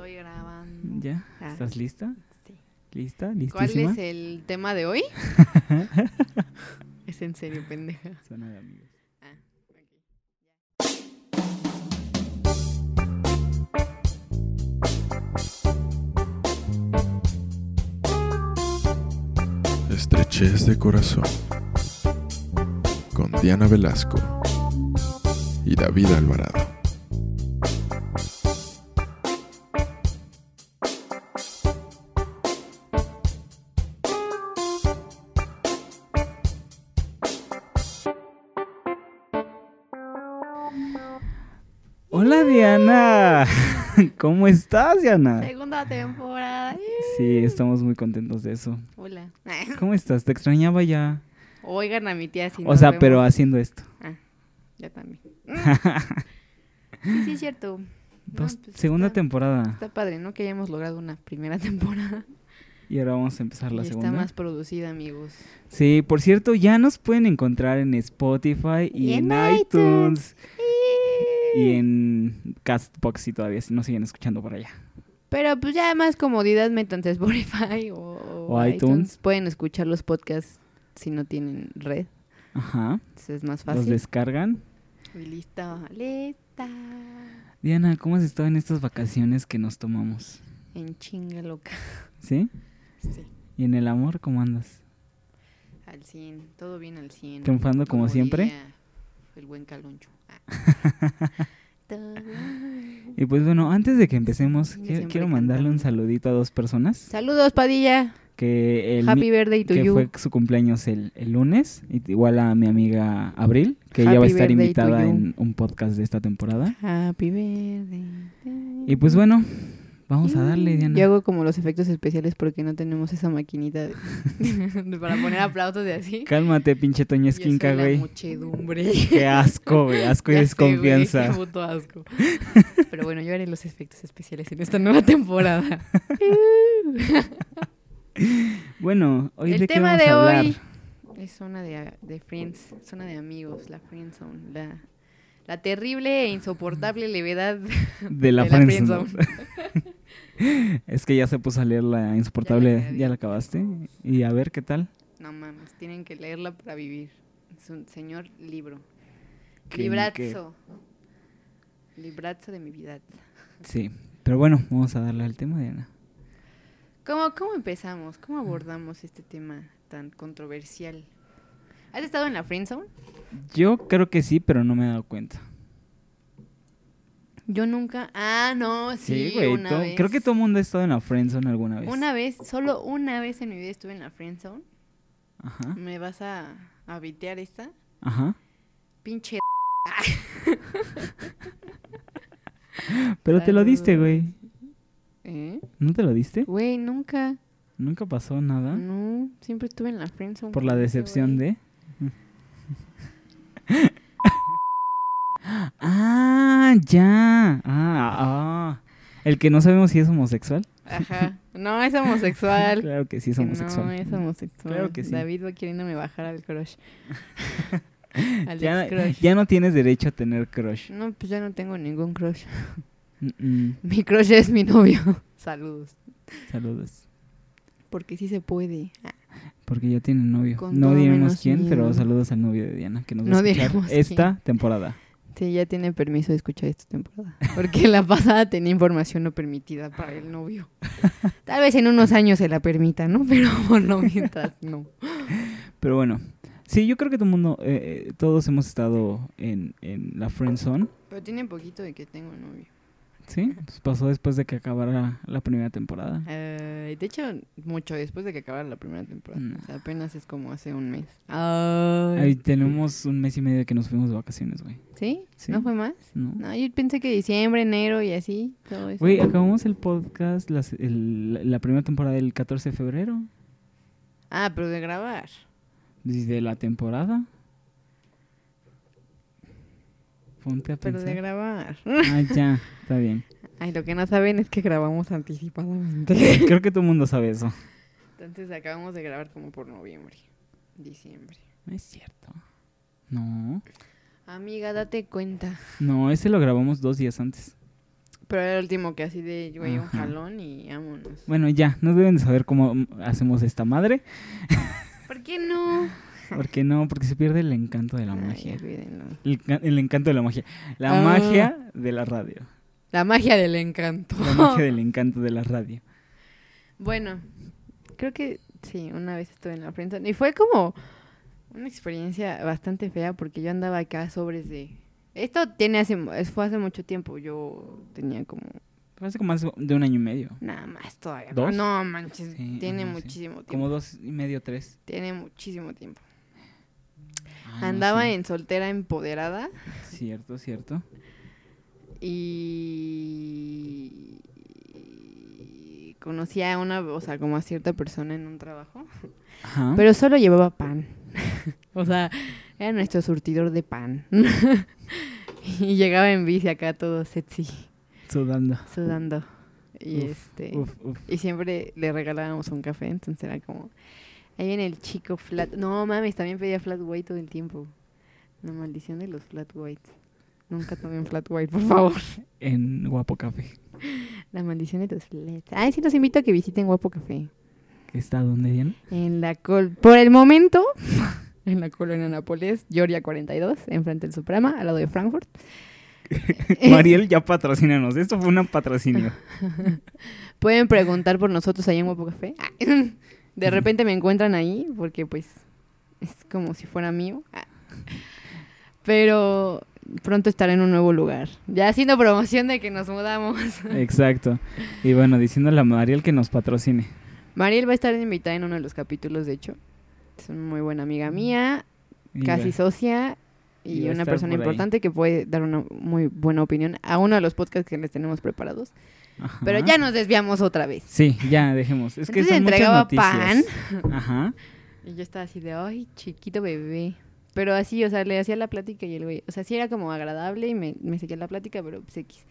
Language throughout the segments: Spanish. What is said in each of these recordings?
Estoy grabando. ¿Ya? Ah. ¿Estás lista? Sí. ¿Lista? ¿Cuál es el tema de hoy? es en serio, pendeja. Zona de amigos. Ah. Estrechez de corazón. Con Diana Velasco y David Alvarado. ¿cómo estás Diana? Segunda temporada. Sí, estamos muy contentos de eso. Hola. ¿Cómo estás? Te extrañaba ya. Oigan a mi tía si o sea, vemos. pero haciendo esto. Ya también. sí, sí, es cierto. No, pues segunda está- temporada. Está padre, ¿no? Que hayamos logrado una primera temporada. Y ahora vamos a empezar la y segunda. está más producida, amigos. Sí, por cierto, ya nos pueden encontrar en Spotify y, Y en, en iTunes. Y en Castbox si todavía si no siguen escuchando por allá. Pero pues ya más comodidad, métanse Spotify o, O iTunes. Pueden escuchar los podcasts si no tienen red. Ajá. Entonces es más Los fácil. descargan. Y listo, lista. Diana, ¿cómo has estado en estas vacaciones que nos tomamos? En chinga loca. ¿Sí? Sí. ¿Y en el amor cómo andas? Al 100, todo bien al 100. ¿Triunfando como siempre? El buen caloncho. Ah. Y pues bueno, antes de que empecemos, Yo qui- siempre quiero mandarle un saludito a dos personas. Saludos, Padilla. Que el Happy birthday to que you. fue su cumpleaños el, el lunes. Igual a mi amiga Abril, que ella va a Happy estar invitada en un podcast de esta temporada. Happy birthday. Y pues bueno, vamos a darle, Diana. Yo hago como los efectos especiales porque no tenemos esa maquinita de- de- para poner aplausos de así. Cálmate, pinche Toño Yo Esquinca, soy la güey. muchedumbre. Qué asco, güey. Asco y Ya sé, güey, desconfianza. qué puto asco. Pero bueno, yo haré los efectos especiales en esta nueva temporada. Bueno, hoy El de qué tema vamos de a hablar. hoy es zona de, de friends, zona de amigos, la friend zone, la, la terrible e insoportable levedad De la de friendzone. friendzone. Es que ya se puso a leer la insoportable. Ya la acabaste. Y a ver qué tal. No mames, tienen que leerla para vivir. Es un señor libro. ¿Qué- Librazzo. Librazzo de mi vida. Sí. Pero bueno, vamos a darle al tema, Diana. ¿Cómo, ¿Cómo empezamos? ¿Cómo abordamos este tema tan controversial? ¿Has estado en la friendzone? Yo creo que sí, pero no me he dado cuenta. Yo nunca. Ah, no, sí, güey. una vez. Creo que todo el mundo ha estado en la friendzone alguna vez. Una vez, solo una vez en mi vida estuve en la friendzone. Ajá. ¿Me vas a, a vitear esta? Ajá. Pinche. Pero te lo diste, güey. ¿Eh? ¿No te lo diste? Güey, nunca. Nunca pasó nada. No, siempre estuve en la friendzone. Por la decepción güey. de. Ah, ya. Ah, ah. El que no sabemos si es homosexual. Ajá. No, es homosexual. Claro que sí es homosexual. No, es homosexual. Claro que sí. David va queriéndome bajar al crush. al ya, no tienes derecho a tener crush. No, pues ya no tengo ningún crush. Mm, mm. Mi crush es mi novio. Saludos. Saludos. Porque sí se puede. Ah, Porque ya tiene novio. Con no diremos quién, pero saludos al novio de Diana, que nos va No a escuchar diremos esta temporada. Sí, ya tiene permiso de escuchar esta temporada. Porque la pasada tenía información no permitida para el novio. Tal vez en unos años se la permita, ¿no? Pero por lo mientras no. Pero bueno, sí, yo creo que todo el mundo, eh, eh, todos hemos estado en, en la friend zone. Pero tiene poquito de que tengo novio. Sí, pues pasó después de que acabara la primera temporada. Eh, de hecho, mucho después de que acabara la primera temporada. No. O sea, apenas es como hace un mes. Ahí tenemos un mes y medio que nos fuimos de vacaciones, güey. ¿Sí? Sí. ¿No fue más? ¿No? No, yo pensé que diciembre, enero y así. Todo eso. Güey, acabamos el podcast, las- el- la- la primera temporada el 14 de febrero. Ah, pero de grabar. Desde la temporada. Ponte a Pero de grabar. Ah, ya, está bien. Ay, lo que no saben es que grabamos anticipadamente. Creo que todo el mundo sabe eso. Entonces acabamos de grabar como por noviembre, diciembre. No es cierto. No. Amiga, date cuenta. No, ese lo grabamos dos días antes. Pero era el último que así de, güey, un jalón y vámonos. Bueno, ya, no deben de saber cómo hacemos esta madre. ¿Por qué no? Porque no, porque se pierde el encanto de la Ay, magia. El, el encanto de la magia. La Ah. magia de la radio. La magia del encanto. La magia del encanto de la radio. Bueno, creo que sí, una vez estuve en la friendzone y fue como una experiencia bastante fea porque yo andaba acá sobres de... Esto tiene hace, fue hace mucho tiempo, yo tenía como Hace como más de un año y medio. nada más todavía. ¿Dos? No manches, Sí, tiene ajá, sí. muchísimo tiempo. Como dos y medio, tres. Tiene muchísimo tiempo. Ah, Andaba sí. en soltera empoderada Cierto, cierto. y conocí a una, o sea, como a cierta persona en un trabajo. Ajá. Pero solo llevaba pan. o sea, era nuestro surtidor de pan. y llegaba en bici acá todo sexy, Sudando. sudando. Y Uf, este Uf, uf. y siempre le regalábamos un café, entonces era como ahí viene el chico flat. No mames, también pedía flat white todo el tiempo. La maldición de los flat whites. Nunca tomen flat white, por favor. En Guapo Café. La maldición de los flats. Ay, sí los invito a que visiten Guapo Café. ¿Que está donde, Diana? En la col por el momento, en la colonia Nápoles, Georgia 42, enfrente del Suprema, al lado de Frankfurt. Mariel, ya patrocínanos. Esto fue un patrocinio. Pueden preguntar por nosotros ahí en Guapo Café. De repente me encuentran ahí, porque pues es como si fuera mío. Pero pronto estaré en un nuevo lugar. Ya haciendo promoción de que nos mudamos. Exacto. Y bueno, diciéndole a Mariel que nos patrocine. Mariel va a estar invitada en uno de los capítulos, de hecho. Es una muy buena amiga mía, Y casi va- socia y y una persona importante que puede dar una muy buena opinión a uno de los podcasts que les tenemos preparados. Ajá. Pero ya nos desviamos otra vez. Sí, ya, dejemos. Es que Entonces son muchas entregaba noticias. Ajá. Y yo estaba así de, ay, chiquito bebé. Pero así, o sea, le hacía la plática y el güey, o sea, sí era como agradable y me, me seguía la plática, pero pues X.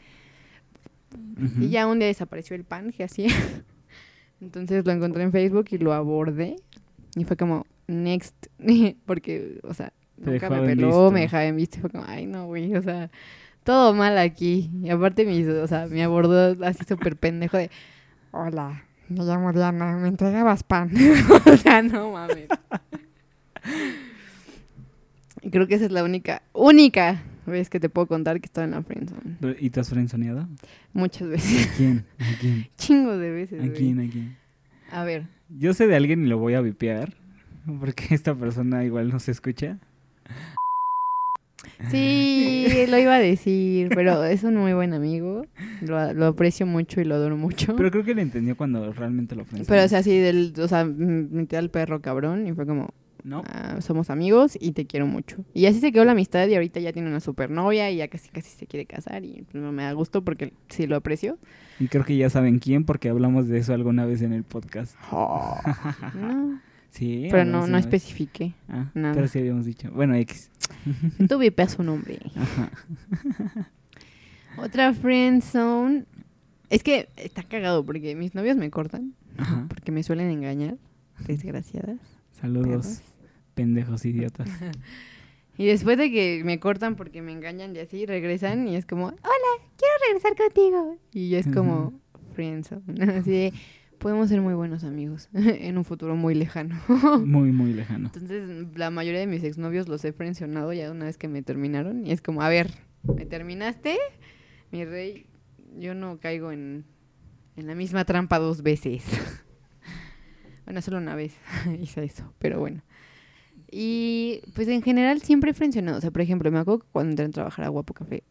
Y ya un día desapareció el pan que hacía. Entonces lo encontré en Facebook y lo abordé. Y fue como, next. Porque, o sea, nunca me peló, me dejaba en visto. Y fue como, ay, no, güey, o sea, todo mal aquí. Y aparte, me, hizo- o sea, me abordó así súper pendejo de, hola, me llamo Diana, ¿me entregabas pan? o sea, no mames. Y creo que esa es la única, única vez que te puedo contar que estaba en la friendzone. ¿Y te has frenzoneado? Muchas veces. ¿A quién? ¿A quién? Chingo de veces. ¿A güey. quién? ¿A quién? A ver. Yo sé de alguien y lo voy a vipear. Porque esta persona igual no se escucha. Sí, lo iba a decir, pero es un muy buen amigo. Lo, lo aprecio mucho y lo adoro mucho. Pero creo que lo entendió cuando realmente lo frenzoneé. Pero, o sea, así del, o sea, metí al perro cabrón y fue como, ¿No? ah, somos amigos y te quiero mucho. Y así se quedó la amistad y ahorita ya tiene una supernovia y ya casi casi se quiere casar y pues, me da gusto porque sí lo aprecio. Y creo que ya saben quién porque hablamos de eso alguna vez en el podcast. No, Sí. pero no, no especifiqué. Ah, nada. pero sí habíamos dicho. Bueno, X. Tú vipeas su nombre. Ajá. Otra friend zone. Es que está cagado porque mis novios me cortan. Ajá. Porque me suelen engañar. Desgraciadas. Saludos, perros. pendejos idiotas. Y después de que me cortan porque me engañan y así, regresan y es como, hola, quiero regresar contigo. Y es como, friendzone. Así de, podemos ser muy buenos amigos en un futuro muy lejano. Muy, muy lejano. Entonces, la mayoría de mis exnovios los he frencionado ya una vez que me terminaron. Y es como, a ver, ¿me terminaste? Mi rey, yo no caigo en, en la misma trampa dos veces. bueno, solo una vez hice eso, pero bueno. Y pues en general siempre he frencionado. O sea, por ejemplo, me acuerdo que cuando entré a trabajar a Guapo Café,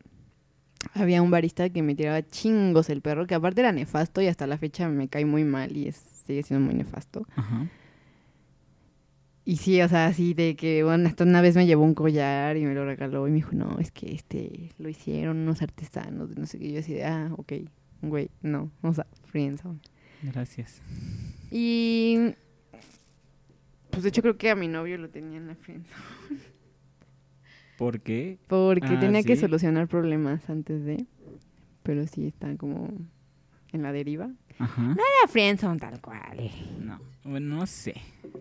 había un barista que me tiraba chingos el perro, que aparte era nefasto y hasta la fecha me cae muy mal y es, sigue siendo muy nefasto. Ajá. Y sí, o sea, así de que, bueno, hasta una vez me llevó un collar y me lo regaló y me dijo, no, es que este, lo hicieron unos artesanos, no sé qué. Yo así de, ah, ok, güey, no, o sea, friendzone. Gracias. Y, pues de hecho creo que a mi novio lo tenía en la friendzone. ¿Por qué? Porque Ah, tenía que solucionar problemas antes de, pero sí está como en la deriva. Ajá. Era friendzone tal cual, No. Bueno, no sé.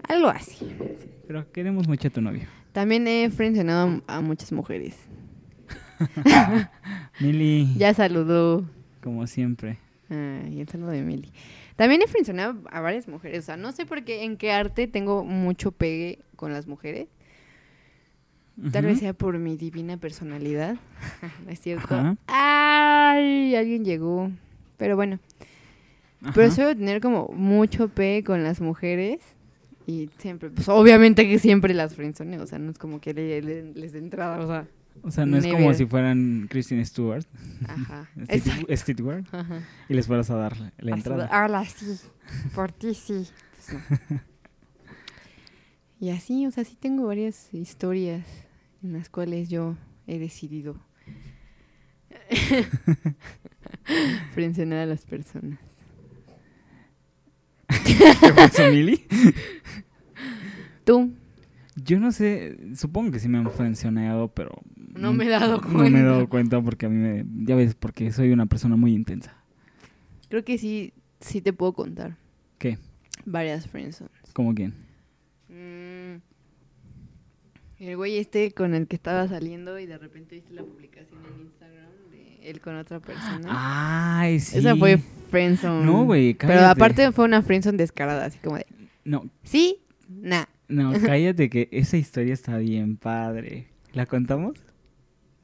algo así. Pero queremos mucho a tu novio. También he frencionado a, muchas mujeres. Mili. Ya saludó. como siempre. Ay, el saludo de Emily. También he frencionado a varias mujeres. O sea, no sé por qué, en qué arte tengo mucho pegue con las mujeres. Tal vez sea por mi divina personalidad. ¿No es cierto? Ajá. ¡Ay! Alguien llegó. Pero bueno. Pero Ajá. suelo tener como mucho pegue con las mujeres. Y siempre, pues obviamente que siempre las frenzoneo. O sea, no es como que le- le- les dé entrada. O sea, O sea, no es como si fueran Kristen Stewart, ajá. Stewart, Ajá. y les fueras a dar la de, entrada. Hola, sí. Por ti, sí. Pues no. y así, o sea, sí tengo varias historias en las cuales yo he decidido frencionar a las personas. ¿Qué pasó, Mili? Tú, Yo no sé, supongo que sí me han funcionado, pero... No me he dado No me he dado cuenta. cuenta porque a mí me... Ya ves, porque soy una persona muy intensa. creo que sí, sí te puedo contar ¿Qué? varias friendzones. ¿Cómo quién? El güey este con el que estaba saliendo y de repente viste la publicación en Instagram de él con otra persona. Ay, sí. Esa fue friendzone. No, güey, Pero aparte fue una friendzone descarada, así como de, No, sí, nah. no, cállate que esa historia está bien padre. ¿La contamos?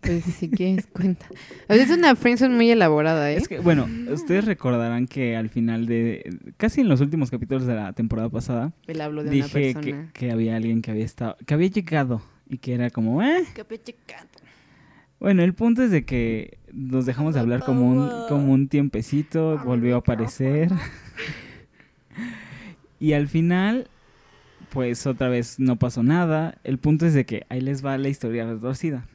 Pues si quieres cuenta. Es una friendzone muy elaborada, ¿eh? Es que, bueno, ustedes recordarán que al final de... Casi en los últimos capítulos de la temporada pasada, Él habló de dije una que, persona. que había alguien que había estado... Que había llegado y que era como, eh... Que había checado. Bueno, el punto es de que nos dejamos de hablar como un, como un tiempecito, volvió a aparecer. y al final, pues otra vez no pasó nada. El punto es de que ahí les va la historia retorcida.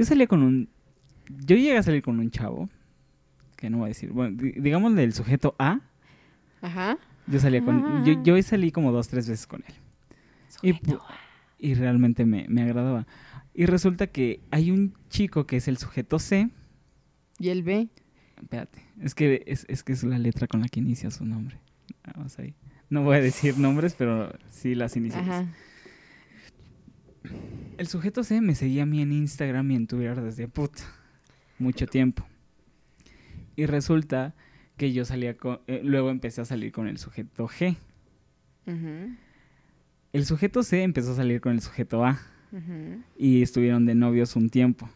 Yo salí con un... Yo llegué a salir con un chavo, que no voy a decir, bueno, di- digamos del sujeto A. Ajá. Yo salía con... Yo, yo salí como dos, tres veces con él. Y, realmente me, me agradaba. Y resulta que hay un chico que es el sujeto C. Y él ve. Espérate, es que es, es que es la letra con la que inicia su nombre. Vamos ahí. No voy a decir nombres, pero sí las iniciales. Ajá. El sujeto C me seguía a mí en Instagram y en Twitter desde puta mucho tiempo. Y resulta que yo salía con... eh, luego empecé a salir con el sujeto G. El sujeto C empezó a salir con el sujeto A. Y estuvieron de novios un tiempo.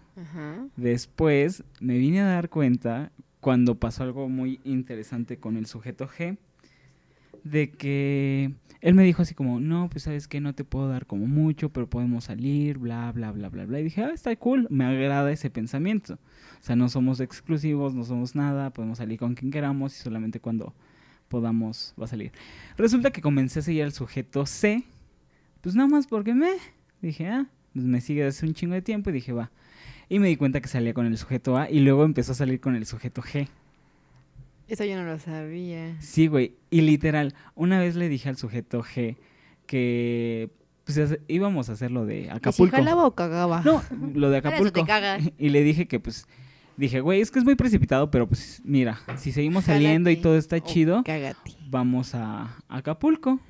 Después me vine a dar cuenta cuando pasó algo muy interesante con el sujeto G, de que él me dijo así como, no, pues sabes que no te puedo dar como mucho, pero podemos salir, bla, bla, bla, bla, bla. Y dije, ah, está cool, me agrada ese pensamiento. O sea, no somos exclusivos, no somos nada, podemos salir con quien queramos y solamente cuando podamos va a salir. Resulta que comencé a seguir al sujeto C, pues nada más porque me, dije, ah, pues me sigue desde un chingo de tiempo y dije, va. Y me di cuenta que salía con el sujeto A y luego empezó a salir con el sujeto G. Eso yo no lo sabía. Sí, güey. Y literal, una vez le dije al sujeto G que pues íbamos a hacer lo de ¿Y si Acapulco. jalaba o cagaba? No, lo de Para eso te Acapulco. cagas. Y le dije que pues dije, güey, es que es muy precipitado, pero pues mira, si seguimos saliendo y todo está chido, Cágate. vamos a Acapulco.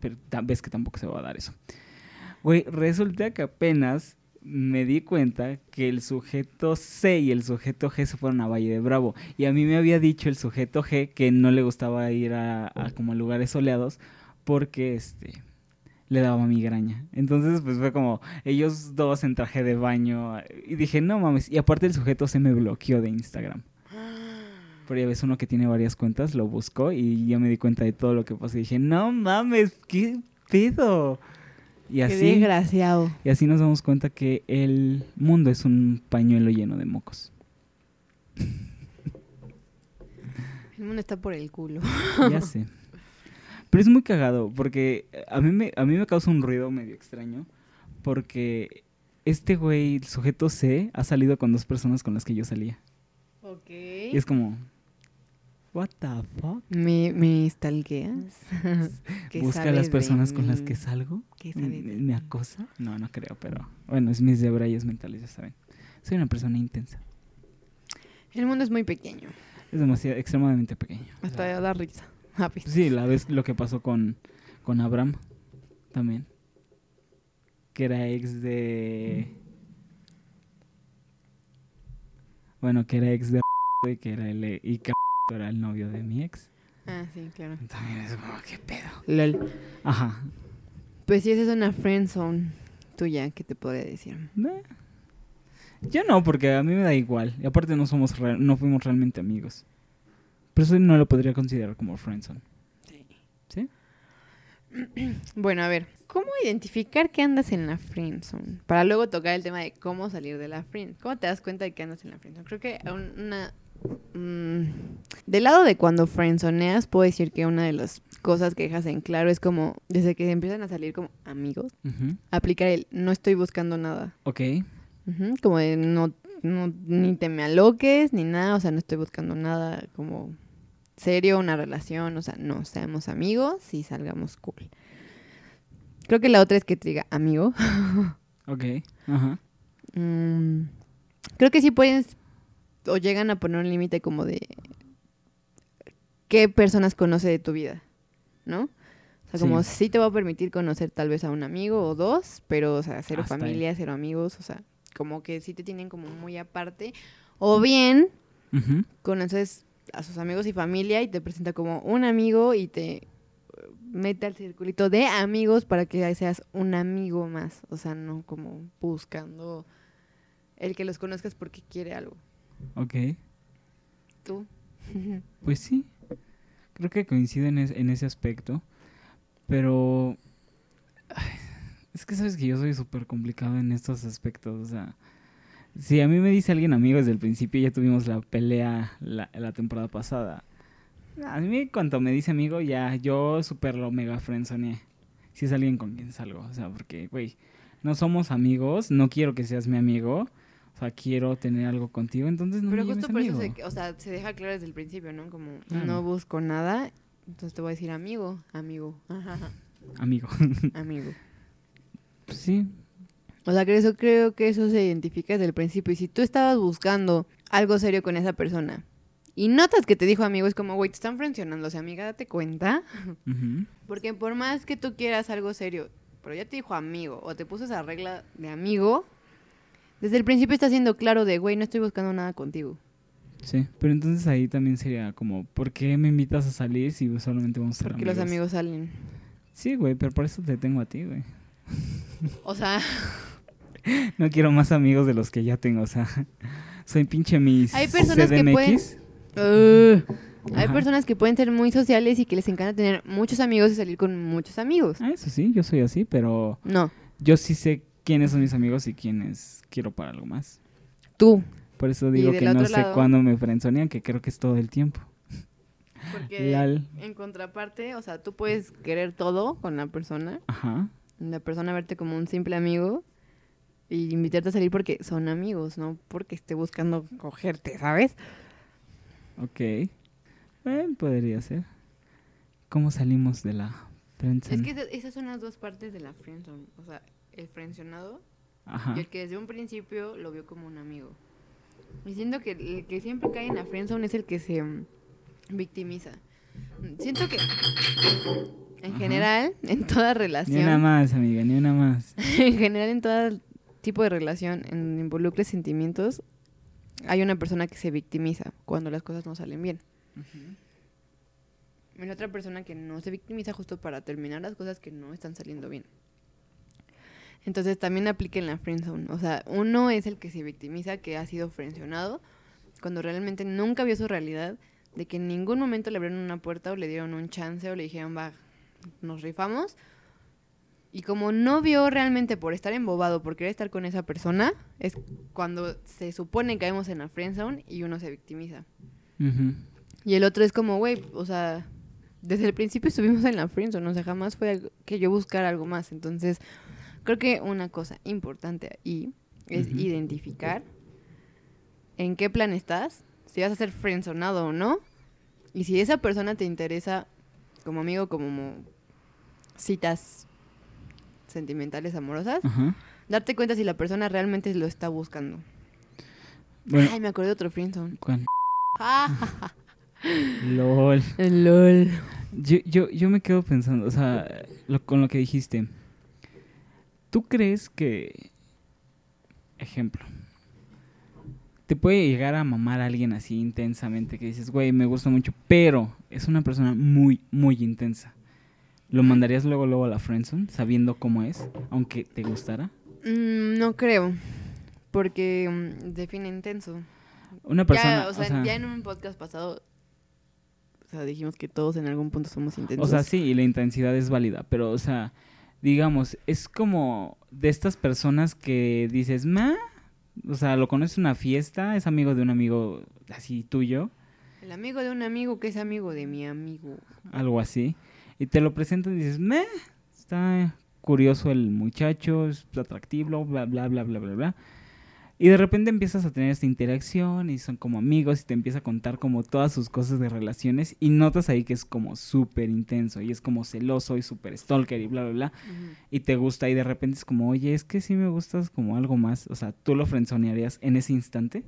Pero ves que tampoco se va a dar eso. Güey, resulta que apenas me di cuenta que el sujeto C y el sujeto G se fueron a Valle de Bravo. Y a mí me había dicho el sujeto G que no le gustaba ir a, a como lugares soleados porque este le daba migraña. Entonces, pues fue como ellos dos en traje de baño. Y dije, no mames. Y aparte el sujeto se me bloqueó de Instagram. Pero ya ves uno que tiene varias cuentas, lo buscó y ya me di cuenta de todo lo que pasó. Y dije, no mames, qué pedo. Y Qué así, desgraciado. y así nos damos cuenta que el mundo es un pañuelo lleno de mocos. El mundo está por el culo. ya sé. Pero es muy cagado porque a mí me, a mí me causa un ruido medio extraño porque este güey, el sujeto C, ha salido con dos personas con las que yo salía. Ok. Y es como, what the fuck? ¿Me, me stalkeas? ¿Qué ¿Busca a las personas con las que salgo? ¿Qué ¿Me, acosa? No, no creo, pero bueno, es mis debrayes mentales, ya saben. Soy una persona intensa. El mundo es muy pequeño. Es demasiado, extremadamente pequeño. O Hasta sea, da risa. Sí, la vez lo que pasó con, con Abraham también. Que era ex de... Bueno, que era ex de... güey, que era el y que era el novio de mi ex. Ah, sí, claro. También es como, qué pedo. Lol. Ajá. Pues sí, esa es una friend zone tuya, ¿qué te podría decir? Eh. Yo no, porque a mí me da igual. Y aparte no somos no fuimos realmente amigos. Pero eso no lo podría considerar como friendzone. ¿Sí? Bueno, a ver, ¿cómo identificar que andas en la friendzone? Para luego tocar el tema de cómo salir de la friend. ¿Cómo te das cuenta de que andas en la friendzone? Creo que un- una mm, del lado de cuando friendzoneas, puedo decir que una de las cosas que dejas en claro es como desde que empiezan a salir como amigos, aplicar el no estoy buscando nada. Ok. Como de no, no, ni te me aloques, ni nada, o sea, no estoy buscando nada como serio, una relación, o sea, no, seamos amigos y salgamos cool. Creo que la otra es que te diga amigo. Ok. Ajá. Mm, creo que sí pueden o llegan a poner un límite como de qué personas conoce de tu vida, ¿no? O sea, como Sí. sí te va a permitir conocer tal vez a un amigo o dos, pero, o sea, cero Hasta ahí. familia, cero amigos, o sea, como que sí te tienen como muy aparte. O bien, conoces a sus amigos y familia y te presenta como un amigo y te mete al circulito de amigos para que seas un amigo más. O sea, no como buscando el que los conozcas porque quiere algo. Ok. Tú. Pues sí. Creo que coincido en, es- en ese aspecto. Pero. ay, es que sabes que yo soy súper complicado en estos aspectos. O sea. Si a mí me dice alguien amigo desde el principio, ya tuvimos la pelea la, la temporada pasada. A mí, cuando me dice amigo, ya yo súper lo mega friendzoneé. Si es alguien con quien salgo. O sea, porque, güey, no somos amigos. No quiero que seas mi amigo. O sea, quiero tener algo contigo. Entonces no Pero me justo por eso, se, o sea, se deja claro desde el principio, ¿no? Como Claro. no busco nada, entonces te voy a decir amigo, amigo, ajá, Amigo. amigo. Pues sí, O sea, que eso creo que eso se identifica desde el principio. Y si tú estabas buscando algo serio con esa persona y notas que te dijo amigo, es como, güey, te están frencionando. O sea, amiga, date cuenta. Porque por más que tú quieras algo serio, pero ya te dijo amigo o te puso esa regla de amigo, desde el principio está siendo claro de, güey, no estoy buscando nada contigo. Sí, pero entonces ahí también sería como, ¿por qué me invitas a salir si solamente vamos a ser Porque los amigos salen. Sí, güey, pero por eso te tengo a ti, güey. O sea, No quiero más amigos de los que ya tengo, o sea, soy pinche mis Hay personas que pueden- uh, hay personas que pueden ser muy sociales y que les encanta tener muchos amigos y salir con muchos amigos. Ah, eso sí, yo soy así, pero No, yo sí sé quiénes son mis amigos y quiénes quiero para algo más. tú. Por eso digo que no sé lado- cuándo me frenzonean, que creo que es todo el tiempo. Porque Lal. en contraparte, o sea, tú puedes querer todo con la persona, Ajá. la persona verte como un simple amigo y invitarte a salir porque son amigos, no porque esté buscando cogerte, ¿sabes? Ok. Eh, podría ser. ¿Cómo salimos de la friendzone? Es que esa- esas son las dos partes de la friendzone, o sea, el frencionado Ajá. y el que desde un principio lo vio como un amigo. Y siento que el que siempre cae en la friendzone es el que se mm, victimiza. Siento que en Ajá. general, en toda Ni relación, una más, amiga, ni una más. en general en todo tipo de relación, en involucre sentimientos, hay una persona que se victimiza cuando las cosas no salen bien. Y la otra persona que no se victimiza justo para terminar las cosas que no están saliendo bien. Entonces también aplica en la friendzone. O sea, uno es el que se victimiza, que ha sido frencionado, cuando realmente nunca vio su realidad, de que en ningún momento le abrieron una puerta o le dieron un chance o le dijeron, va, nos rifamos. Y como no vio realmente por estar embobado, por querer estar con esa persona, es cuando se supone que caemos en la friendzone y uno se victimiza. Ujú. Y el otro es como, güey, o sea, desde el principio estuvimos en la friendzone, o sea, jamás fue que yo buscara algo más. Entonces, creo que una cosa importante ahí es identificar en qué plan estás, si vas a ser friendzonado o no, y si esa persona te interesa como amigo, como mo- citas sentimentales, amorosas, Ajá. darte cuenta si la persona realmente lo está buscando. Bueno, Ay, me acordé de otro friendzone. ¿cuál? LOL. LOL. Yo, yo, yo me quedo pensando, o sea, lo- con lo que dijiste. ¿Tú crees que, ejemplo, te puede llegar a mamar a alguien así intensamente que dices, güey, me gusta mucho, pero es una persona muy, muy intensa. ¿Lo mandarías luego, luego a la friendzone sabiendo cómo es, aunque te gustara? Mm, no creo, porque mm, define intenso. Una persona, ya, o sea, ya en un podcast pasado, o sea, dijimos que todos en algún punto somos intensos. O sea, sí, y la intensidad es válida, pero, o sea, digamos, es como de estas personas que dices, ma, o sea, lo conoces en una fiesta, es amigo de un amigo así tuyo. El amigo de un amigo que es amigo de mi amigo. Algo así. Y te lo presentan y dices, me, está curioso el muchacho, es atractivo, bla, bla, bla, bla, bla, bla. Y de repente empiezas a tener esta interacción y son como amigos y te empieza a contar como todas sus cosas de relaciones y notas ahí que es como súper intenso y es como celoso y súper stalker y bla, bla, bla. Y te gusta y de repente es como, oye, es que sí me gustas como algo más. O sea, ¿tú lo frenzonearías en ese instante?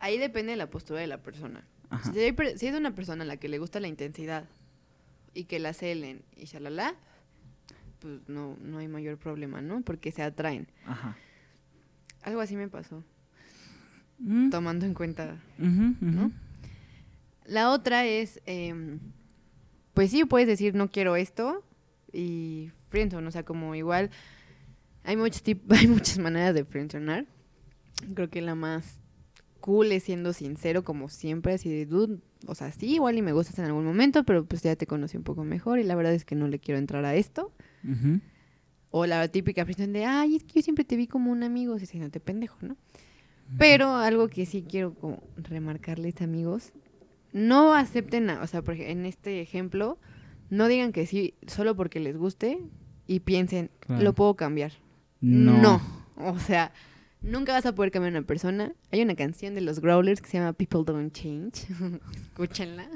Ahí depende de la postura de la persona. Si, si, es una persona a la que le gusta la intensidad y que la celen y shalala, pues no, no hay mayor problema, ¿no? Porque se atraen. Ajá. Algo así me pasó. Mm. Tomando en cuenta, ¿no? La otra es, em, pues sí, puedes decir no quiero esto y friendzone, o sea, como igual hay muchos hay muchas maneras de friendzonar. Creo que la más cool es siendo sincero como siempre, así de dude, o sea, sí, igual y me gustas en algún momento, pero pues ya te conocí un poco mejor y la verdad es que no le quiero entrar a esto. O la típica presión de, ay, es que yo siempre te vi como un amigo, si no te pendejo, ¿no? Pero algo que sí quiero como remarcarles, amigos, no acepten, nada, o sea, porque en este ejemplo, no digan que sí solo porque les guste y piensen, lo puedo cambiar. No. no. O sea, nunca vas a poder cambiar a una persona. Hay una canción de los Growlers que se llama People Don't Change. Escúchenla.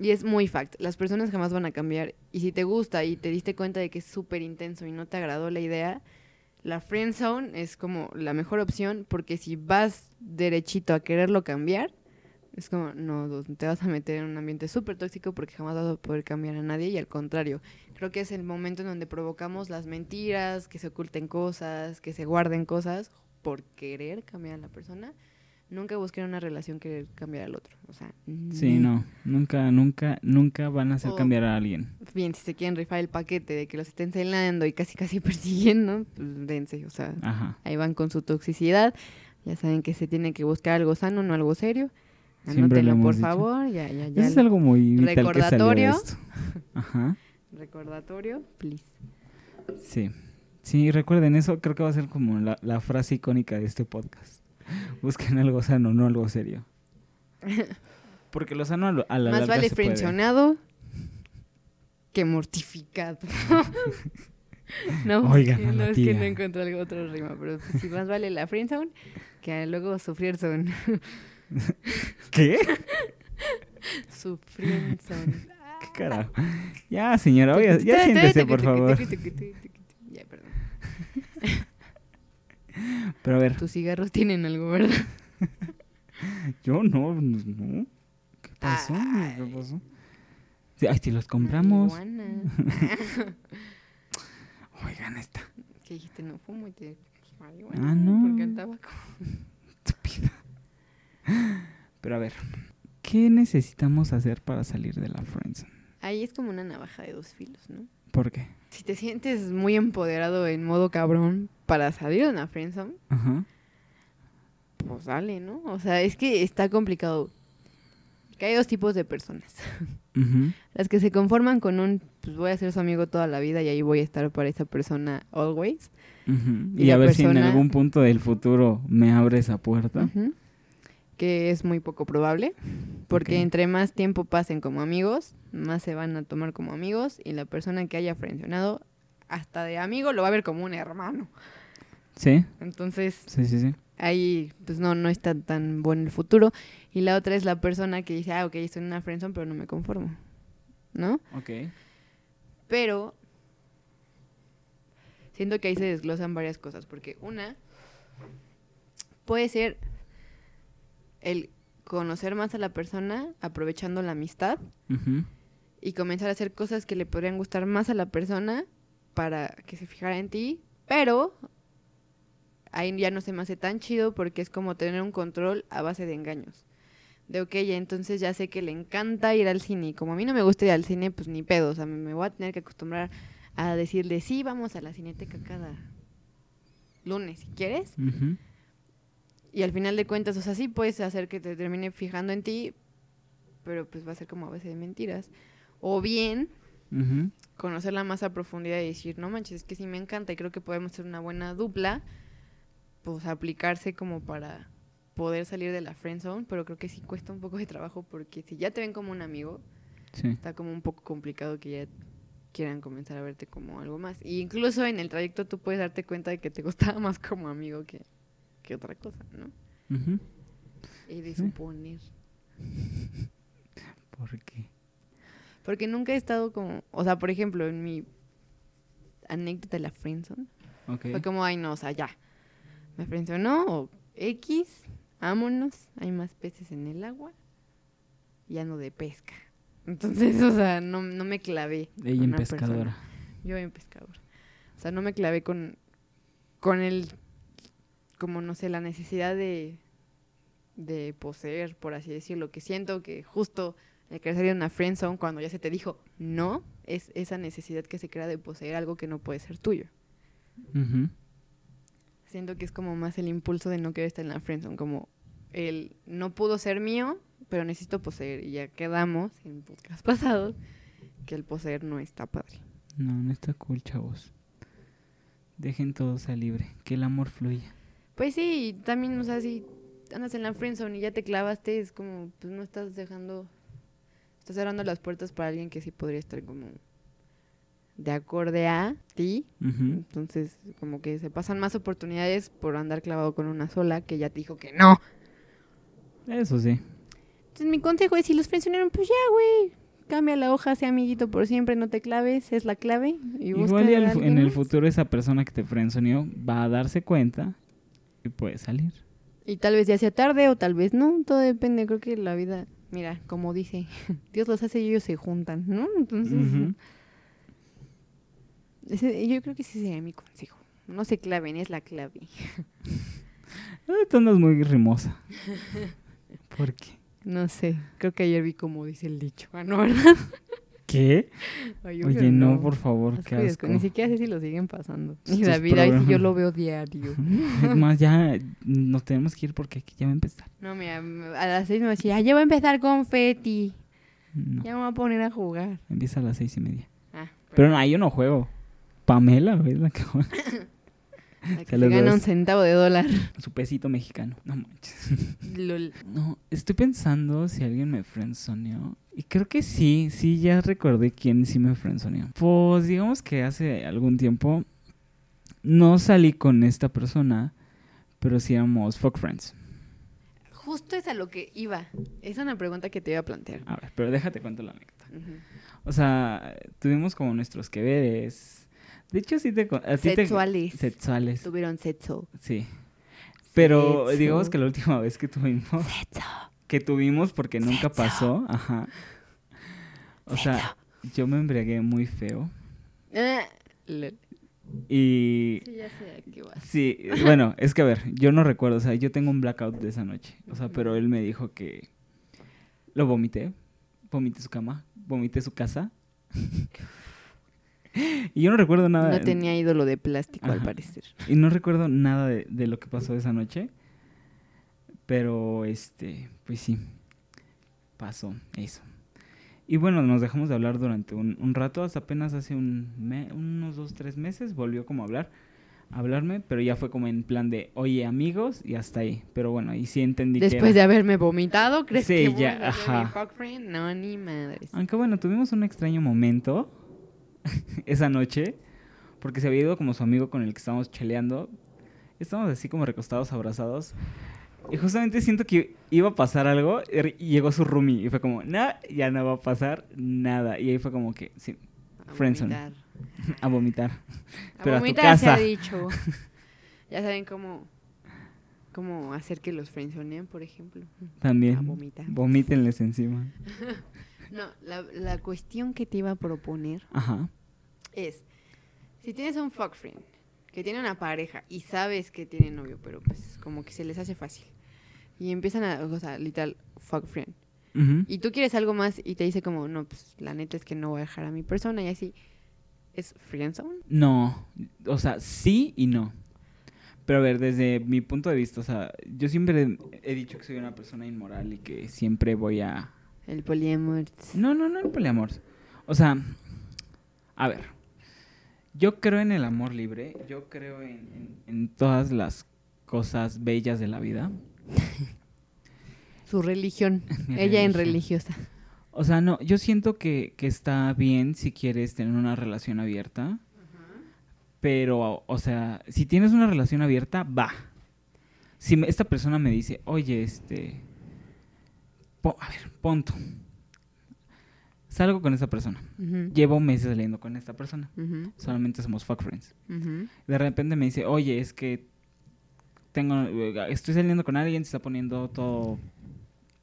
Y es muy fact. Las personas jamás van a cambiar. Y si te gusta y te diste cuenta de que es súper intenso y no te agradó la idea, la friend zone es como la mejor opción porque si vas derechito a quererlo cambiar, es como, no, te vas a meter en un ambiente súper tóxico porque jamás vas a poder cambiar a nadie y al contrario, creo que es el momento en donde provocamos las mentiras, que se oculten cosas, que se guarden cosas por querer cambiar a la persona nunca busquen una relación que cambiar al otro. O sea, sí, no, nunca, nunca, nunca van a hacer cambiar a alguien. Bien, si se quieren rifar el paquete de que los estén celando y casi casi persiguiendo, pues dense, o sea, ahí van con su toxicidad. Ya saben que se tiene que buscar algo sano, no algo serio. Anótenlo, por favor. Ya, ya, ya. es algo muy recordatorio. Ajá. Recordatorio, please. Sí. Sí, recuerden eso, creo que va a ser como la frase icónica de este podcast. Busquen algo sano, no algo serio. Porque lo sano a, la Más vale frencionado que mortificado. no, Oigan, no es que no encuentro algo otro rima, pero si más vale la friendzone que luego sufrir son. ¿Qué? Sufrir son. ¿Qué carajo? Ya, señora, ya siéntese, por favor. Ya, perdón. Pero a ver. Tus cigarros tienen algo, ¿verdad? Yo no, no. ¿Qué pasó? ¿Qué pasó? ay, si los compramos. Oigan, esta. ¿Qué dijiste? No fumo y te Ah, no. Porque el tabaco. Estúpida. Pero a ver, ¿qué necesitamos hacer para salir de la friendzone? Ahí es como una navaja de dos filos, ¿no? ¿Por qué? Si te sientes muy empoderado en modo cabrón para salir de una friendzone, pues dale, ¿no? O sea, es que está complicado. Que hay dos tipos de personas. Las que se conforman con un, pues voy a ser su amigo toda la vida y ahí voy a estar para esa persona always. Y, a ver si en algún punto del futuro me abre esa puerta. Que es muy poco probable, porque entre más tiempo pasen como amigos, más se van a tomar como amigos y la persona que haya frencionado, hasta de amigo, lo va a ver como un hermano. Sí. Entonces, sí, sí, sí. ahí pues no, no está tan bueno el futuro. Y la otra es la persona que dice, ah, ok, estoy en una friendzone, pero no me conformo. ¿No? Ok. Pero siento que ahí se desglosan varias cosas, porque una puede ser el conocer más a la persona aprovechando la amistad y comenzar a hacer cosas que le podrían gustar más a la persona para que se fijara en ti, pero ahí ya no se me hace tan chido porque es como tener un control a base de engaños. De ok, ya entonces ya sé que le encanta ir al cine y como a mí no me gusta ir al cine, pues ni pedo, o sea, me, voy a tener que acostumbrar a decirle, sí, vamos a la cineteca cada lunes, si quieres. Y al final de cuentas, o sea, sí puedes hacer que te termine fijando en ti, pero pues va a ser como a base de mentiras. O bien conocerla más a profundidad y decir, no manches, es que sí me encanta y creo que podemos ser una buena dupla, pues aplicarse como para poder salir de la friend zone, pero creo que sí cuesta un poco de trabajo porque si ya te ven como un amigo, Sí. está como un poco complicado que ya quieran comenzar a verte como algo más. Y incluso en el trayecto tú puedes darte cuenta de que te gustaba más como amigo que, que otra cosa, ¿no? Ujú. He de suponer. ¿Por qué? Porque nunca he estado como, o sea, por ejemplo, en mi anécdota de la friendzone, fue como, ay no, o sea, ya, me friendzonó, o X, vámonos, hay más peces en el agua, ya no de pesca. Entonces, o sea, no, no me clavé. Ella en persona. pescadora. Yo en pescador. O sea, no me clavé con, con el, como no sé, la necesidad de, de poseer, por así decirlo, que siento que justo el salir de una friend zone cuando ya se te dijo no, es esa necesidad que se crea de poseer algo que no puede ser tuyo. Siento que es como más el impulso de no querer estar en la friend zone, como el no pudo ser mío, pero necesito poseer. Y ya quedamos en podcast pasados que el poseer no está padre. No, no está cool, chavos. Dejen todo sea libre. Que el amor fluya. Pues sí, también, o sea, si andas en la friendzone y ya te clavaste, es como, pues no estás dejando, estás cerrando las puertas para alguien que sí podría estar como de acorde a ti. Entonces, como que se pasan más oportunidades por andar clavado con una sola que ya te dijo que no. Eso sí. Entonces, mi consejo es, si los friendzonearon, pues ya, güey. Cambia la hoja, sea amiguito por siempre, no te claves, es la clave. Y Igual y en el futuro esa persona que te frenzoneó va a darse cuenta y puede salir. Y tal vez ya sea tarde o tal vez no, todo depende. Creo que la vida, mira, como dice, Dios los hace y ellos se juntan, ¿no? Entonces, ese- yo creo que ese sería mi consejo. No se claven, es la clave. Tú andas muy rimosa. ¿Por qué? No sé, creo que ayer vi como dice el dicho. Ah, no, ¿verdad? ¿Qué? Ay, Oye, no, por favor, qué asco. Ni siquiera sé si lo siguen pasando. Y David, ahí sí yo lo veo diario. Más, ya nos tenemos que ir porque aquí ya va a empezar. No, mira, a las seis me va a decir, ah, ya va a empezar confeti. No, Ya me voy a poner a jugar. empieza a las seis y media. Ah, Pero no, yo no juego. Pamela, es la que juega. la que se gana un centavo de dólar. Su pesito mexicano. No manches. Lol. No, estoy pensando si alguien me friendzoneó. Y creo que sí, sí, ya recordé quién sí me friendzoneó. Pues digamos que hace algún tiempo no salí con esta persona, pero sí éramos fuck friends. Justo es a lo que iba. Es una pregunta que te iba a plantear. A ver, pero déjate cuento la anécdota. O sea, tuvimos como nuestros que veres. De hecho, sí te... A ti te- Sexuales. Sexuales, Tuvieron sexo. sí. Pero Sexo. digamos que la última vez que tuvimos... Sexo. que tuvimos porque nunca Sexo. pasó, ajá. O sea, yo me embriagué muy feo lol. y Sí, ya sé qué vas. sí, bueno, es que a ver, yo no recuerdo, o sea, yo tengo un blackout de esa noche, o sea, pero él me dijo que lo vomité, vomité su cama, vomité su casa. y yo no recuerdo nada No tenía ídolo de plástico, al parecer. y no recuerdo nada de, de lo que pasó esa noche. Pero este, pues sí, pasó eso. Y bueno, nos dejamos de hablar durante un, un rato, hasta apenas hace un me- unos dos, tres meses volvió como a hablar, a hablarme, pero ya fue como en plan de, oye, amigos, y hasta ahí. Pero bueno, y sí entendí que Después era- de haberme vomitado, ¿crees Sí, que voy ya, a ajá. mi? No, ni madres. Aunque bueno, tuvimos un extraño momento esa noche, porque se había ido como su amigo con el que estábamos cheleando. Estábamos así como recostados, abrazados. Y justamente siento que iba a pasar algo er- y llegó su roomie y fue como, no, ya no va a pasar nada. Y ahí fue como que, sí, A friendzone. vomitar. a vomitar. A Pero a tu vomitar se ha casa. dicho. ya saben cómo, cómo hacer que los friendzoneen, por ejemplo. A También. vomitar. Vomítenles encima. No, la, la cuestión que te iba a proponer Ajá. es, si tienes un fuck friend que tiene una pareja y sabes que tiene novio, pero pues como que se les hace fácil. Y empiezan a, o sea, literal, fuck friend. Y tú quieres algo más y te dice como, no, pues la neta es que no voy a dejar a mi persona y así. ¿Es friendzone? No, o sea, sí y no. Pero a ver, desde mi punto de vista, o sea, yo siempre he dicho que soy una persona inmoral y que siempre voy a... El poliamor. No, no, no el poliamor. O sea, a ver, yo creo en el amor libre, yo creo en, en- en todas las cosas bellas de la vida. Su religión. Ella en religión. religiosa. O sea, no, yo siento que, que está bien si quieres tener una relación abierta. Pero, o sea, si tienes una relación abierta, va. Si me- esta persona me dice, oye, este... po- a ver, punto. Salgo con esta persona. Llevo meses saliendo con esta persona. Solamente somos fuck friends. De repente me dice, oye, es que tengo, estoy saliendo con alguien, se está poniendo todo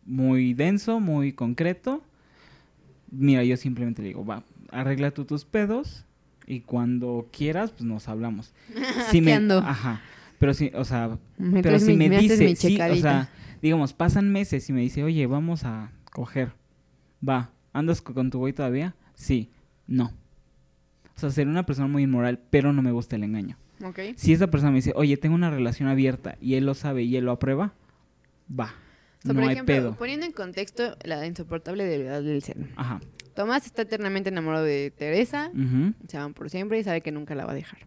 muy denso, muy concreto. Mira, yo simplemente le digo, va, arregla tú tus pedos y cuando quieras, pues nos hablamos. Si me. Ajá. Pero sí, o sea, Me pero si mi- me dice, sí, o sea, digamos, pasan meses y me dice, oye, vamos a coger. Va, ¿andas co- con tu güey todavía? Sí, no. O sea, ser una persona muy inmoral, pero no me gusta el engaño. Ok. Si esa persona me dice, oye, tengo una relación abierta y él lo sabe y él lo aprueba, va. No por hay ejemplo, pedo. poniendo en contexto la insoportable debilidad del ser. Ajá. Tomás está eternamente enamorado de Teresa, se van por siempre y sabe que nunca la va a dejar.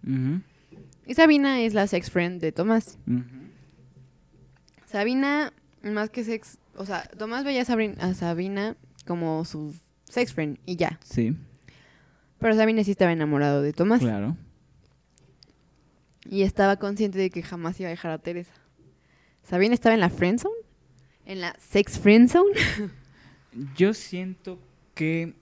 Y Sabina es la sex friend de Tomás. Sabina, más que sex, o sea, Tomás veía a Sabina como su sex friend y ya. Sí, Pero Sabina sí estaba enamorado de Tomás claro. y estaba consciente de que jamás iba a dejar a Teresa. Sabina estaba en la friend zone, en la sex friend zone. Yo siento que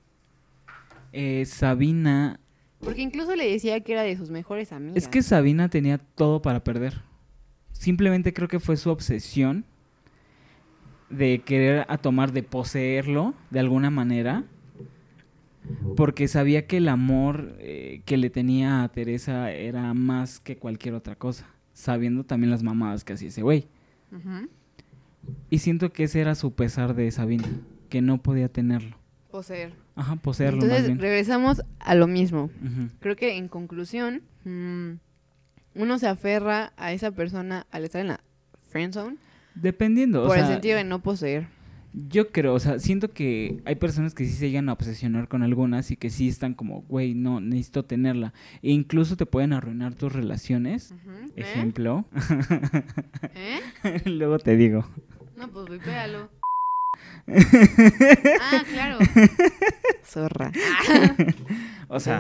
eh, Sabina... Porque incluso le decía que era de sus mejores amigas. Es que Sabina tenía todo para perder. Simplemente creo que fue su obsesión de querer a tomar, de poseerlo de alguna manera. Porque sabía que el amor eh, que le tenía a Teresa era más que cualquier otra cosa. Sabiendo también las mamadas que hacía ese güey. Y siento que ese era su pesar de Sabina. Que no podía tenerlo. Poseer. Ajá, poseerlo más Entonces bien. regresamos a lo mismo. Creo que en conclusión, mm, uno se aferra a esa persona al estar en la friend zone Dependiendo. o por el sea, sentido de no poseer. Yo creo, o sea, siento que hay personas que sí se llegan a obsesionar con algunas y que sí están como, güey, no, necesito tenerla. E incluso te pueden arruinar tus relaciones. ¿Eh? Ejemplo. ¿Eh? Luego te digo. No, pues vipéalo. Ah, claro. Zorra. O sea,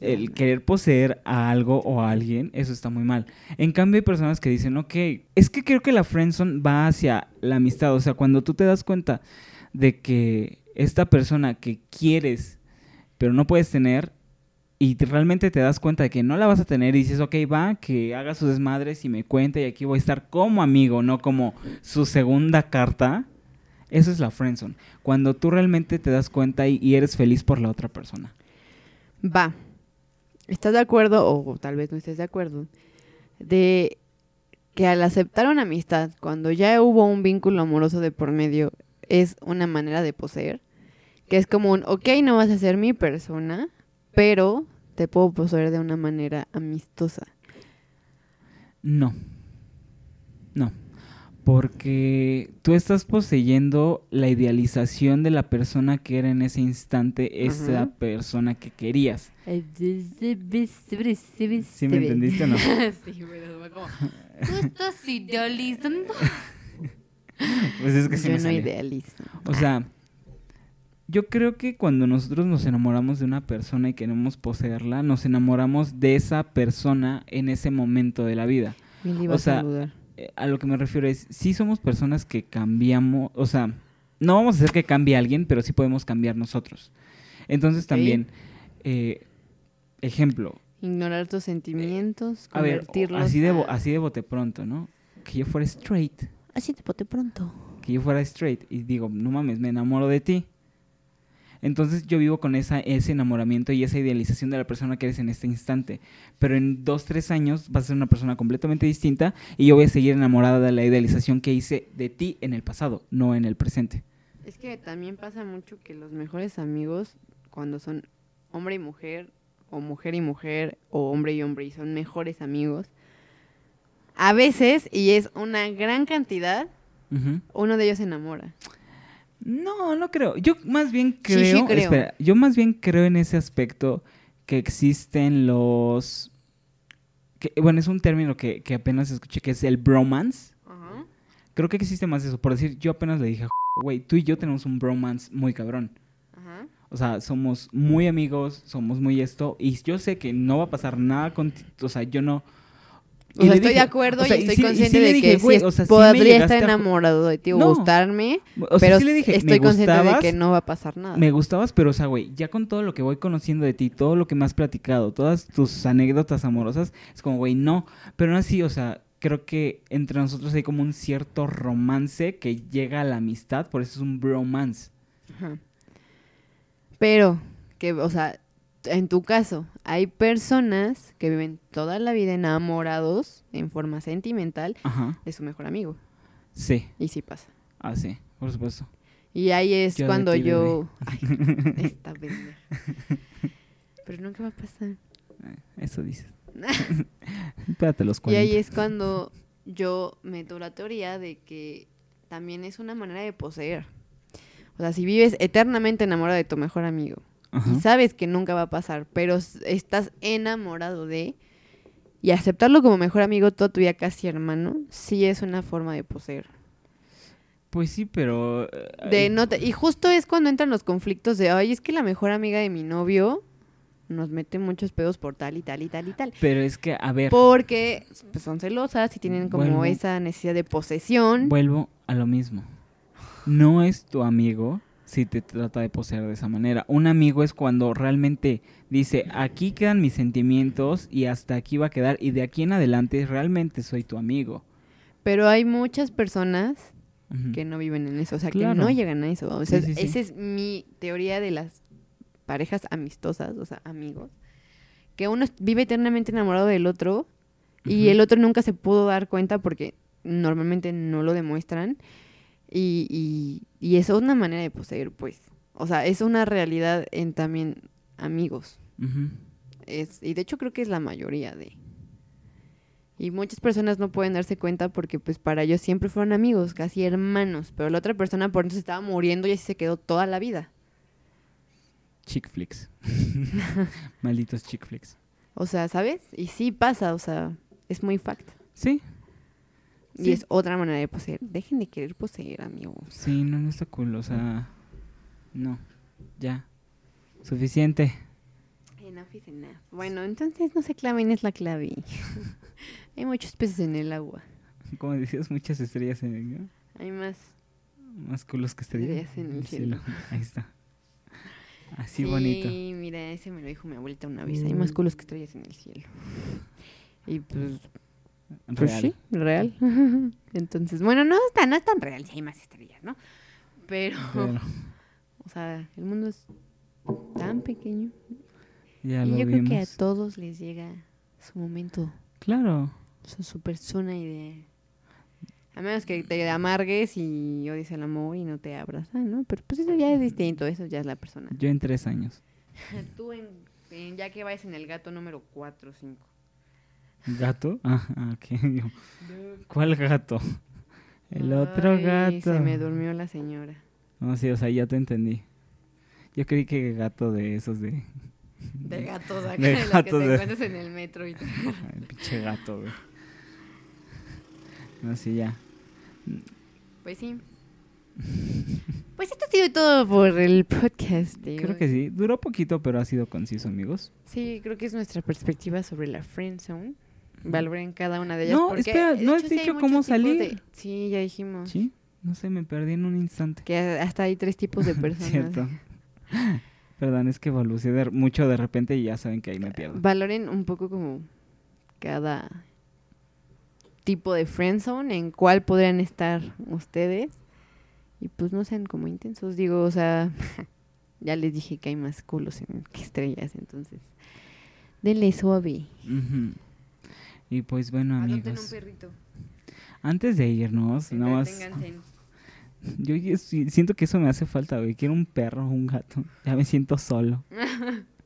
el querer poseer a algo o a alguien, eso está muy mal. En cambio, hay personas que dicen, ok, es que creo que la friendzone va hacia la amistad. O sea, cuando tú te das cuenta de que esta persona que quieres, pero no puedes tener, y te- realmente te das cuenta de que no la vas a tener y dices, ok, va, que haga sus desmadres y me cuente y aquí voy a estar como amigo, no como su segunda carta. Eso es la friendzone. Cuando tú realmente te das cuenta y, y eres feliz por la otra persona. Va. ¿Estás de acuerdo, o tal vez no estés de acuerdo, de que al aceptar una amistad, cuando ya hubo un vínculo amoroso de por medio, es una manera de poseer? Que es como un, ok, no vas a ser mi persona, pero te puedo poseer de una manera amistosa. No. No. Porque tú estás poseyendo la idealización de la persona que era en ese instante esa persona que querías. ¿Sí ¿Sí me entendiste o no? sí, pero fue como, tú estás idealizando. Pues es que sí Yo me no sale. idealizo. O sea, yo creo que cuando nosotros nos enamoramos de una persona y queremos poseerla, nos enamoramos de esa persona en ese momento de la vida. O a sea, saludar. Eh, a lo que me refiero es, sí somos personas que cambiamos, o sea, no vamos a hacer que cambie alguien, pero sí podemos cambiar nosotros. Entonces también, eh, ejemplo, Ignorar tus sentimientos, a ver, convertirlos así de, a- así de bote pronto, ¿no? Que yo fuera straight, Así de bote pronto. que yo fuera straight y digo, no mames, me enamoro de ti. Entonces yo vivo con esa, ese enamoramiento y esa idealización de la persona que eres en este instante. Pero en dos, tres años vas a ser una persona completamente distinta y yo voy a seguir enamorada de la idealización que hice de ti en el pasado, no en el presente. Es que también pasa mucho que los mejores amigos, cuando son hombre y mujer, o mujer y mujer, o hombre y hombre, y son mejores amigos, a veces, y es una gran cantidad, uno de ellos se enamora. No, no creo. Yo más bien Sí, creo, sí creo. espera, yo más bien creo en ese aspecto que existen los que, bueno, es un término que, que apenas escuché que es el bromance. Ajá. Creo que existe más eso. Por decir, yo apenas le dije, güey, tú y yo tenemos un bromance muy cabrón. Ajá. O sea, somos muy amigos, somos muy esto. Y yo sé que no va a pasar nada con... O sea, yo no... O sea, estoy dije- de acuerdo o sea, y estoy sí- y consciente sí de dije, que güey, o sea, sí me podría estar enamorado de ti o No. gustarme, pero sí le dije, estoy consciente de que no va a pasar nada. Me gustabas, pero, o sea, güey, ya con todo lo que voy conociendo de ti, todo lo que me has platicado, todas tus anécdotas amorosas, es como, güey, no. Pero aún así, o sea, creo que entre nosotros hay como un cierto romance que llega a la amistad, por eso es un bromance. Ajá. Pero, que, o sea, en tu caso, hay personas que viven toda la vida enamorados en forma sentimental Ajá. de su mejor amigo. Sí, Y sí pasa. ah, sí, por supuesto. Y ahí es Yo cuando ti, yo... Ay, esta pendeja. Pero nunca va a pasar. Eh, Eso dices. Espérate los Y 40. ahí es cuando yo meto la teoría de que también es una manera de poseer. O sea, si vives eternamente enamorado de tu mejor amigo Ajá. y sabes que nunca va a pasar, pero estás enamorado de y aceptarlo como mejor amigo toda tu vida casi hermano, sí es una forma de poseer. Pues sí, pero... eh, De no te- y justo es cuando entran los conflictos de, ay, es que la mejor amiga de mi novio nos mete muchos pedos por tal y tal y tal y tal. Pero es que, a ver, Porque pues, son celosas y tienen como Vuelvo. esa necesidad de posesión. vuelvo a lo mismo. No es tu amigo si te trata de poseer de esa manera. Un amigo es cuando realmente dice, aquí quedan mis sentimientos y hasta aquí va a quedar y de aquí en adelante realmente soy tu amigo. Pero hay muchas personas que no viven en eso, o sea, Claro. que no llegan a eso. O sea, Sí, sí, sí. esa es mi teoría de las parejas amistosas, o sea, amigos. Que uno vive eternamente enamorado del otro y el otro nunca se pudo dar cuenta porque normalmente no lo demuestran. Y, y, y eso es una manera de poseer, pues. O sea, es una realidad en también amigos. Es, y de hecho creo que es la mayoría de... Y muchas personas no pueden darse cuenta porque pues para ellos siempre fueron amigos, casi hermanos, pero la otra persona por eso estaba muriendo y así se quedó toda la vida. Chick flicks. Malditos chick flicks. O sea, ¿sabes? Y sí pasa, o sea, es muy fact. Sí, Y Sí. es otra manera de poseer. Dejen de querer poseer, amigos. sí, no, no está cool. O sea, no, ya. Suficiente. Enough is enough. Bueno, entonces no se claven, es la clave. Hay muchos peces en el agua. Como decías, muchas estrellas en el... ¿no? Hay más Más culos que estrellas. Estrellas en el cielo. Ahí está. Así bonito. Sí, mira, ese me lo dijo mi abuelita una vez. Hay más culos que estrellas en el cielo. Y pues, pues Real. sí, real. Entonces, bueno, no es, tan, no es tan real si hay más estrellas, ¿no? Pero, Pero o sea, el mundo es tan pequeño. ya y lo yo vimos. creo que a todos les llega su momento, Claro. su, su persona ideal. A menos que te amargues y odies el amor y no te abras, ah, ¿no? Pero pues eso ya es distinto, eso ya es la persona. Yo en tres años. Tú, en, en- ya que vayas en el gato número 4 o 5. ¿Gato? Ah, ¿Cuál gato? El otro gato. Se me durmió la señora. No, sí, o sea, ya te entendí. Yo creí que gato de esos de... De gatos acá, De de, los que te de- encuentras en el metro y todo. El pinche gato, güey. No, sí, ya. Pues sí. Pues esto ha sido todo por el podcast de Creo hoy. que sí. Duró poquito, pero ha sido conciso, amigos. Sí, creo que es nuestra perspectiva sobre la friend zone. Valoren cada una de ellas. No, espera, ¿no has sí dicho muchos cómo salir? de- Sí, ya dijimos. Sí. No sé, me perdí en un instante. Que hasta hay tres tipos de personas. Cierto. Perdón, es que evolucioné mucho de repente y ya saben que ahí me pierdo. Valoren un poco como cada tipo de friendzone en cuál podrían estar ustedes. Y pues no sean como intensos, digo, o sea, ya les dije que hay más culos en- que estrellas, entonces. Denle suave. Ujú. Y pues bueno, Adopten un amigos, perrito. antes de irnos, nada más, yo siento que eso me hace falta, güey. Quiero un perro o un gato. Ya me siento solo.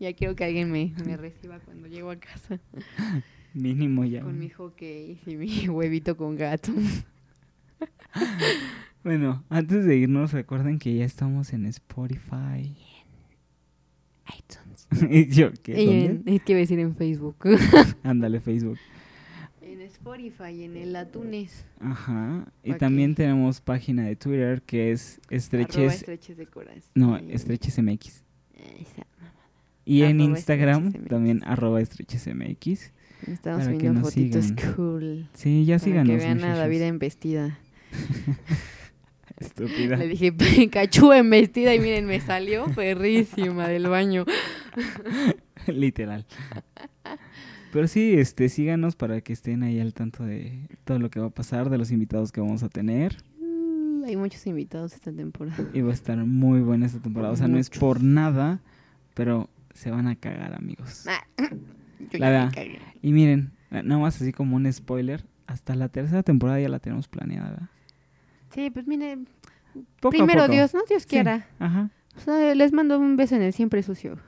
Ya quiero que alguien me, me reciba cuando llego a casa. Mínimo ya. Con mis hockeys y mi huevito con gato. Bueno, antes de irnos, recuerden que ya estamos en Spotify. iTunes. ¿Y yo qué? Y ¿Dónde? en- es que iba a decir en Facebook. Ándale, Facebook. Spotify, en el Atunes. Ajá. Y también tenemos página de Twitter que es Arroba estreches. estreches de corazón. No, estreches MX. Esa. Y en Instagram también arroba estreches MX. Estamos Para nos fotitos sigan. cool. Sí, ya síganos. que vean a. David en vestida. Estúpida. Le dije, Pikachu en vestida y miren, me salió perrísima del baño. Literal. Pero sí, este, síganos para que estén ahí al tanto de todo lo que va a pasar, de los invitados que vamos a tener. Mm, Hay muchos invitados esta temporada. Y va a estar muy buena esta temporada. O sea, no es por nada, pero se van a cagar, amigos. Ah, yo La ya verdad. me cagué. Y miren, nada más así como un spoiler, hasta la tercera temporada ya la tenemos planeada, ¿verdad? Sí, pues miren, Poco primero poco. Dios, ¿no? Dios Sí, quiera. Ajá. O sea, les mando un beso en el siempre sucio.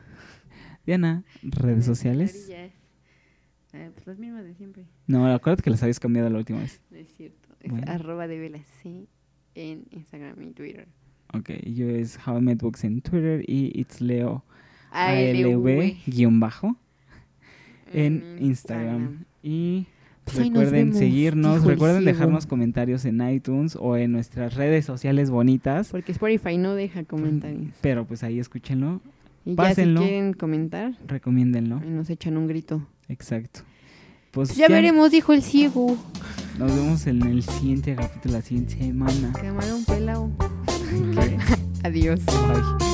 Diana, redes sociales. Eh, pues las mismas de siempre. No, acuérdate que las habías cambiado la última vez. No es cierto. Es Bueno. arroba de velas, sí. En Instagram y Twitter. Ok, yo es How I Met Books en Twitter y It's Leo ALV. Guión bajo en Instagram. Y Pues recuerden seguirnos, recuerden dejarnos comentarios en iTunes o en nuestras redes sociales bonitas. Porque Spotify no deja comentarios. Pero pues ahí escúchenlo, Y Pásenlo. ya si quieren comentar, recomiéndenlo. ahí nos echan un grito. Exacto. Pues Pues ya, veremos, dijo el ciego. Nos vemos en el siguiente capítulo la siguiente semana. Camarón pelao. Ok, Adiós. bye.